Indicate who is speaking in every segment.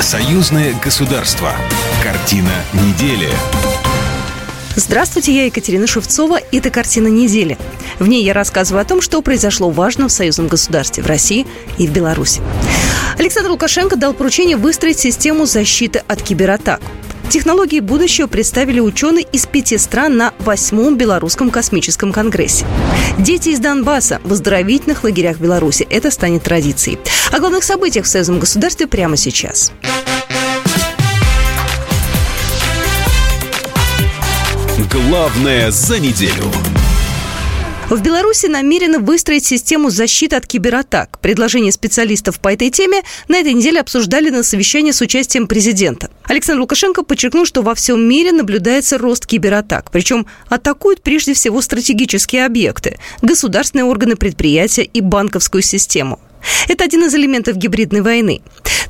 Speaker 1: Союзное государство. Картина недели.
Speaker 2: Здравствуйте, я Екатерина Шевцова. Это «Картина недели». В ней я рассказываю о том, что произошло важно в союзном государстве в России и в Беларуси. Александр Лукашенко дал поручение выстроить систему защиты от кибератак. Технологии будущего представили ученые из пяти стран на восьмом Белорусском космическом конгрессе. Дети из Донбасса в оздоровительных лагерях Беларуси. Это станет традицией. О главных событиях в союзном государстве прямо сейчас.
Speaker 1: Главное за неделю.
Speaker 2: В Беларуси намерены выстроить систему защиты от кибератак. Предложения специалистов по этой теме на этой неделе обсуждали на совещании с участием президента. Александр Лукашенко подчеркнул, что во всем мире наблюдается рост кибератак. Причем атакуют прежде всего стратегические объекты, государственные органы предприятия и банковскую систему. Это один из элементов гибридной войны.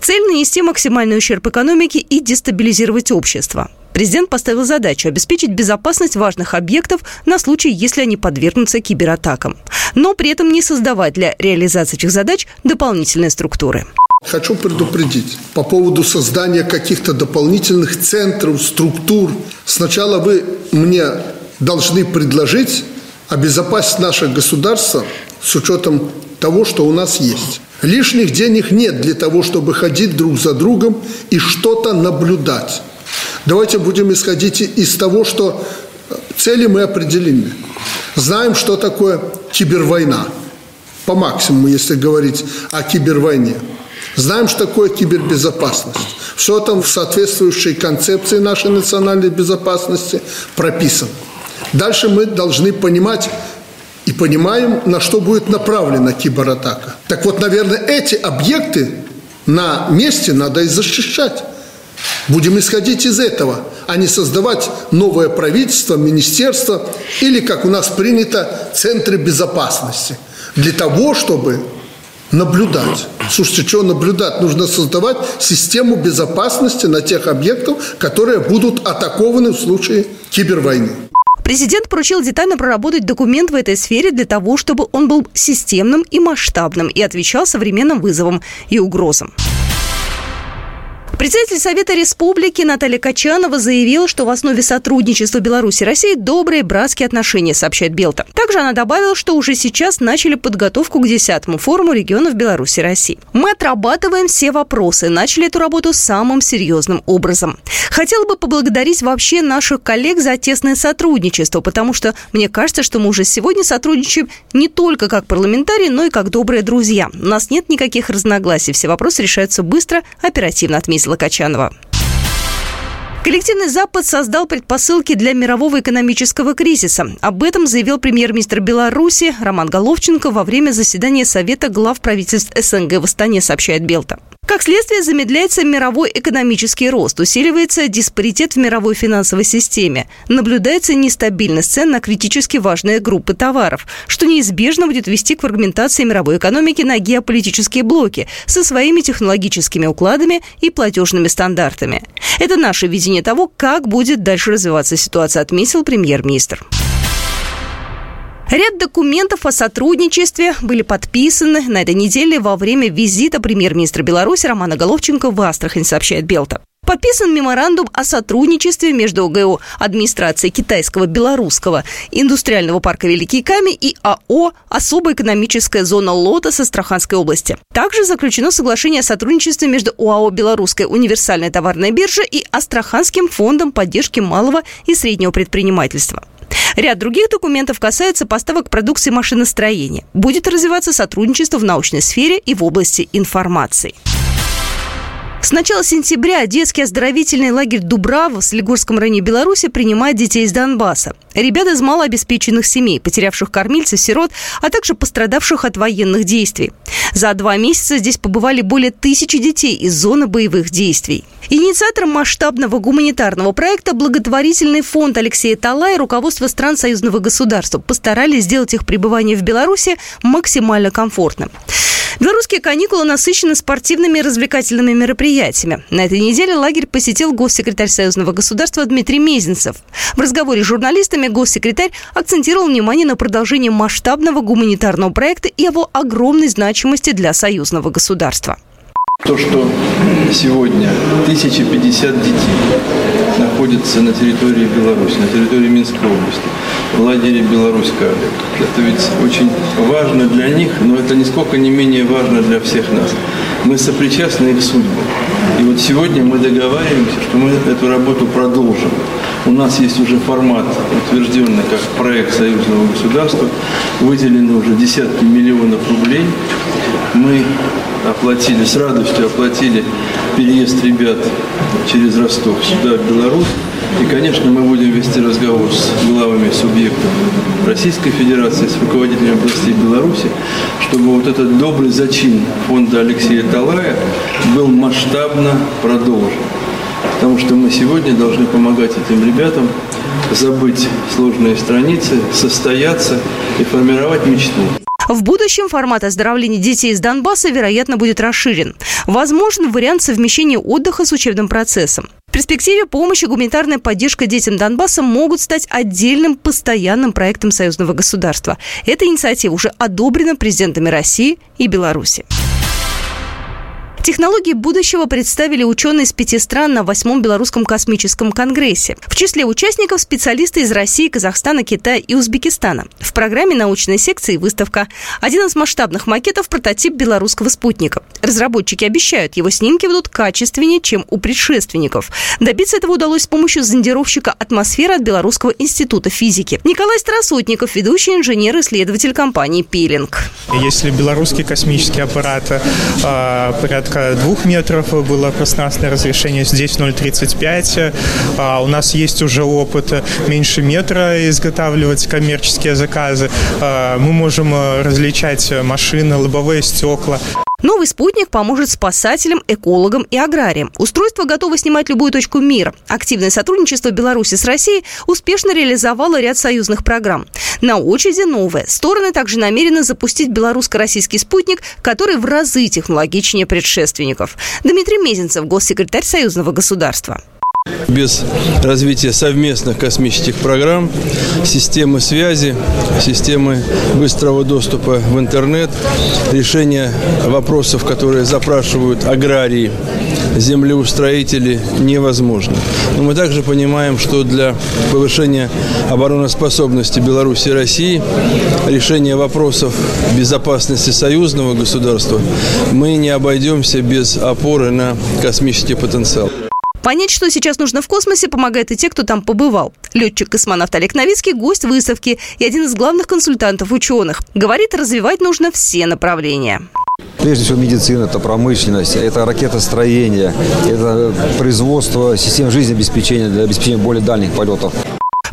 Speaker 2: Цель – нанести максимальный ущерб экономике и дестабилизировать общество. Президент поставил задачу обеспечить безопасность важных объектов на случай, если они подвергнутся кибератакам. Но при этом не создавать для реализации этих задач дополнительные структуры.
Speaker 3: Хочу предупредить по поводу создания каких-то дополнительных центров, структур. Сначала вы мне должны предложить обезопасить наше государство с учетом того, что у нас есть. Лишних денег нет для того, чтобы ходить друг за другом и что-то наблюдать. Давайте будем исходить из того, что цели мы определены. Знаем, что такое кибервойна. По максимуму, если говорить о кибервойне. Знаем, что такое кибербезопасность. Все там в соответствующей концепции нашей национальной безопасности прописано. Дальше мы должны понимать и понимаем, на что будет направлена кибератака. Так вот, наверное, эти объекты на месте надо и защищать. Будем исходить из этого, а не создавать новое правительство, министерство или, как у нас принято, центры безопасности. Для того, чтобы наблюдать. Слушайте, что наблюдать? Нужно создавать систему безопасности на тех объектах, которые будут атакованы в случае кибервойны.
Speaker 2: Президент поручил детально проработать документ в этой сфере для того, чтобы он был системным и масштабным и отвечал современным вызовам и угрозам. Председатель Совета Республики Наталья Качанова заявила, что в основе сотрудничества Беларуси и России добрые братские отношения, сообщает Белта. Также она добавила, что уже сейчас начали подготовку к 10-му форуму регионов Беларуси и России. Мы отрабатываем все вопросы, начали эту работу самым серьезным образом. Хотела бы поблагодарить вообще наших коллег за тесное сотрудничество, потому что мне кажется, что мы уже сегодня сотрудничаем не только как парламентарии, но и как добрые друзья. У нас нет никаких разногласий, все вопросы решаются быстро, оперативно, отметила Локачанова. Коллективный Запад создал предпосылки для мирового экономического кризиса. Об этом заявил премьер-министр Беларуси Роман Головченко во время заседания Совета глав правительств СНГ в Астане, сообщает Белта. Как следствие, замедляется мировой экономический рост, усиливается диспаритет в мировой финансовой системе, наблюдается нестабильность цен на критически важные группы товаров, что неизбежно будет вести к фрагментации мировой экономики на геополитические блоки со своими технологическими укладами и платежными стандартами. Это наше видение того, как будет дальше развиваться ситуация, отметил премьер-министр. Ряд документов о сотрудничестве были подписаны на этой неделе во время визита премьер-министра Беларуси Романа Головченко в Астрахань, сообщает Белта. Подписан меморандум о сотрудничестве между ОГУ администрацией китайского белорусского индустриального парка Великий Камень и АО «Особая экономическая зона Лотос Астраханской области». Также заключено соглашение о сотрудничестве между ОАО «Белорусская универсальная товарная биржа» и Астраханским фондом поддержки малого и среднего предпринимательства. Ряд других документов касается поставок продукции машиностроения. Будет развиваться сотрудничество в научной сфере и в области информации. С начала сентября детский оздоровительный лагерь Дубрава в Солигорском районе Беларуси принимает детей из Донбасса. Ребят из малообеспеченных семей, потерявших кормильцев, сирот, а также пострадавших от военных действий. За два месяца здесь побывали более тысячи детей из зоны боевых действий. Инициатором масштабного гуманитарного проекта благотворительный фонд Алексея Тала и руководство стран союзного государства постарались сделать их пребывание в Беларуси максимально комфортным. Белорусские каникулы насыщены спортивными и развлекательными мероприятиями. На этой неделе лагерь посетил госсекретарь Союзного государства Дмитрий Мезенцев. В разговоре с журналистами госсекретарь акцентировал внимание на продолжение масштабного гуманитарного проекта и его огромной значимости для союзного государства.
Speaker 4: То, что сегодня 1050 детей находится на территории Беларуси, на территории Минской области, в лагере «Беларусь-Калик». Это ведь очень важно для них, но это нисколько не менее важно для всех нас. Мы сопричастны их судьбам. И вот сегодня мы договариваемся, что мы эту работу продолжим. У нас есть уже формат, утвержденный как проект союзного государства. Выделено уже десятки миллионов рублей мы оплатили, с радостью оплатили переезд ребят через Ростов сюда, в Беларусь. И, конечно, мы будем вести разговор с главами субъектов Российской Федерации, с руководителями областей Беларуси, чтобы вот этот добрый зачин фонда Алексея Талая был масштабно продолжен. Потому что мы сегодня должны помогать этим ребятам забыть сложные страницы, состояться и формировать мечту.
Speaker 2: В будущем формат оздоровления детей из Донбасса, вероятно, будет расширен. Возможен вариант совмещения отдыха с учебным процессом. В перспективе помощь и гуманитарная поддержка детям Донбасса могут стать отдельным постоянным проектом союзного государства. Эта инициатива уже одобрена президентами России и Беларуси. Технологии будущего представили ученые из пяти стран на восьмом Белорусском космическом конгрессе. В числе участников специалисты из России, Казахстана, Китая и Узбекистана. В программе научной секции выставка. Один из масштабных макетов – прототип белорусского спутника. Разработчики обещают, его снимки будут качественнее, чем у предшественников. Добиться этого удалось с помощью зондировщика «Атмосфера» от Белорусского института физики. Николай Старосотников, ведущий инженер и исследователь компании «Пилинг».
Speaker 5: Если белорусский космический аппарат э, порядка порядка двух метров было пространственное разрешение, здесь 0,35. А у нас есть уже опыт меньше метра изготавливать коммерческие заказы. А, мы можем э, различать э, машины, лобовые стекла.
Speaker 2: Новый спутник поможет спасателям, экологам и аграриям. Устройство готово снимать любую точку мира. Активное сотрудничество Беларуси с Россией успешно реализовало ряд союзных программ. На очереди новое. Стороны также намерены запустить белорусско-российский спутник, который в разы технологичнее предшественников. Дмитрий Мезенцев, госсекретарь Союзного государства.
Speaker 4: Без развития совместных космических программ, системы связи, системы быстрого доступа в интернет, решения вопросов, которые запрашивают аграрии, землеустроители, невозможно. Но мы также понимаем, что для повышения обороноспособности Беларуси и России решения вопросов безопасности союзного государства мы не обойдемся без опоры на космический потенциал.
Speaker 2: Понять, что сейчас нужно в космосе, помогает и те, кто там побывал. Летчик-космонавт Олег Новицкий – гость выставки и один из главных консультантов ученых. Говорит, развивать нужно все направления.
Speaker 6: Прежде всего медицина, это промышленность, это ракетостроение, это производство систем жизнеобеспечения для обеспечения более дальних полетов.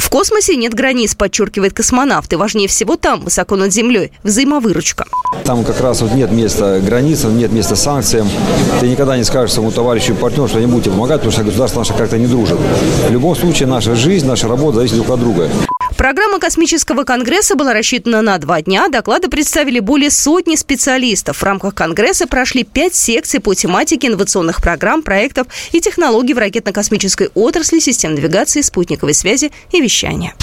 Speaker 2: В космосе нет границ, подчеркивает космонавт. И важнее всего там, высоко над землей, взаимовыручка.
Speaker 6: Там как раз вот нет места границам, нет места санкциям. Ты никогда не скажешь своему товарищу и партнеру, что не будете помогать, потому что государство наше как-то не дружит. В любом случае наша жизнь, наша работа зависит друг от друга.
Speaker 2: Программа космического конгресса была рассчитана на два дня. Доклады представили более сотни специалистов. В рамках конгресса прошли пять секций по тематике инновационных программ, проектов и технологий в ракетно-космической отрасли, систем навигации, спутниковой связи и вещания.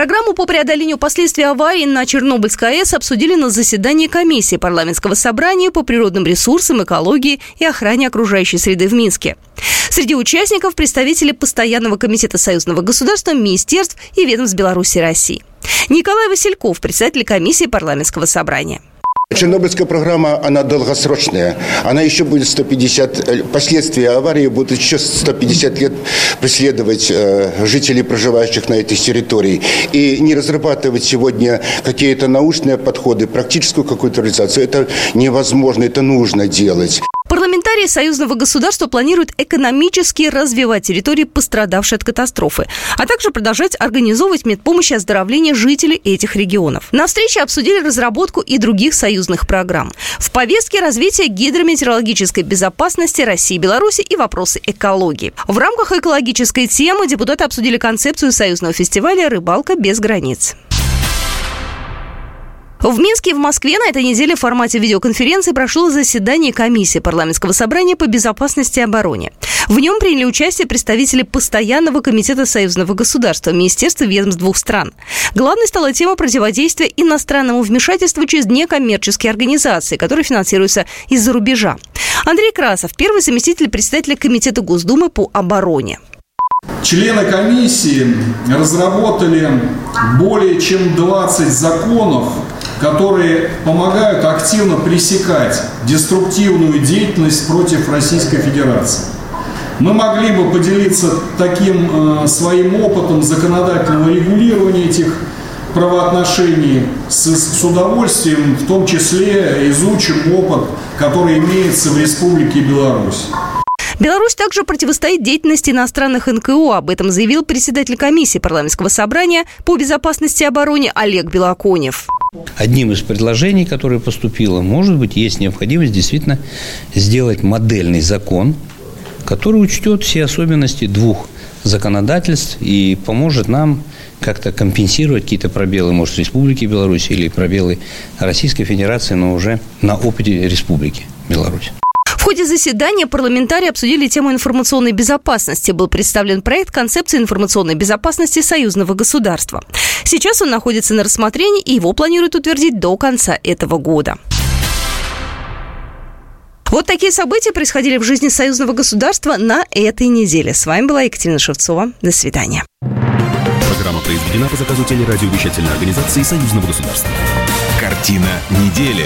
Speaker 2: Программу по преодолению последствий аварии на Чернобыльской АЭС обсудили на заседании комиссии парламентского собрания по природным ресурсам, экологии и охране окружающей среды в Минске. Среди участников представители Постоянного комитета союзного государства, министерств и ведомств Беларуси и России. Николай Васильков, председатель комиссии парламентского собрания.
Speaker 7: Чернобыльская программа, она долгосрочная. Она еще будет 150, э, последствия аварии будут еще 150 лет преследовать э, жителей, проживающих на этих территориях, и не разрабатывать сегодня какие-то научные подходы, практическую какую-то реализацию, это невозможно, это нужно делать.
Speaker 2: Болгария союзного государства планирует экономически развивать территории, пострадавшие от катастрофы, а также продолжать организовывать медпомощь и оздоровление жителей этих регионов. На встрече обсудили разработку и других союзных программ. В повестке развитие гидрометеорологической безопасности России и Беларуси и вопросы экологии. В рамках экологической темы депутаты обсудили концепцию союзного фестиваля «Рыбалка без границ». В Минске и в Москве на этой неделе в формате видеоконференции прошло заседание комиссии парламентского собрания по безопасности и обороне. В нем приняли участие представители Постоянного комитета союзного государства, Министерства ведомств двух стран. Главной стала тема противодействия иностранному вмешательству через некоммерческие организации, которые финансируются из-за рубежа. Андрей Красов, первый заместитель председателя Комитета Госдумы по обороне.
Speaker 8: Члены комиссии разработали более чем 20 законов, которые помогают активно пресекать деструктивную деятельность против Российской Федерации. Мы могли бы поделиться таким э, своим опытом законодательного регулирования этих правоотношений с, с удовольствием, в том числе изучим опыт, который имеется в Республике Беларусь.
Speaker 2: Беларусь также противостоит деятельности иностранных НКО. Об этом заявил председатель комиссии парламентского собрания по безопасности и обороне Олег Белоконев.
Speaker 9: Одним из предложений, которое поступило, может быть, есть необходимость действительно сделать модельный закон, который учтет все особенности двух законодательств и поможет нам как-то компенсировать какие-то пробелы, может, Республики Беларусь или пробелы Российской Федерации, но уже на опыте Республики Беларусь.
Speaker 2: Ходе заседания парламентарии обсудили тему информационной безопасности. Был представлен проект концепции информационной безопасности союзного государства. Сейчас он находится на рассмотрении, и его планируют утвердить до конца этого года. Вот такие события происходили в жизни союзного государства на этой неделе. С вами была Екатерина Шевцова. До свидания.
Speaker 1: Программа произведена по заказу телерадиовещательной организации союзного государства. Картина недели.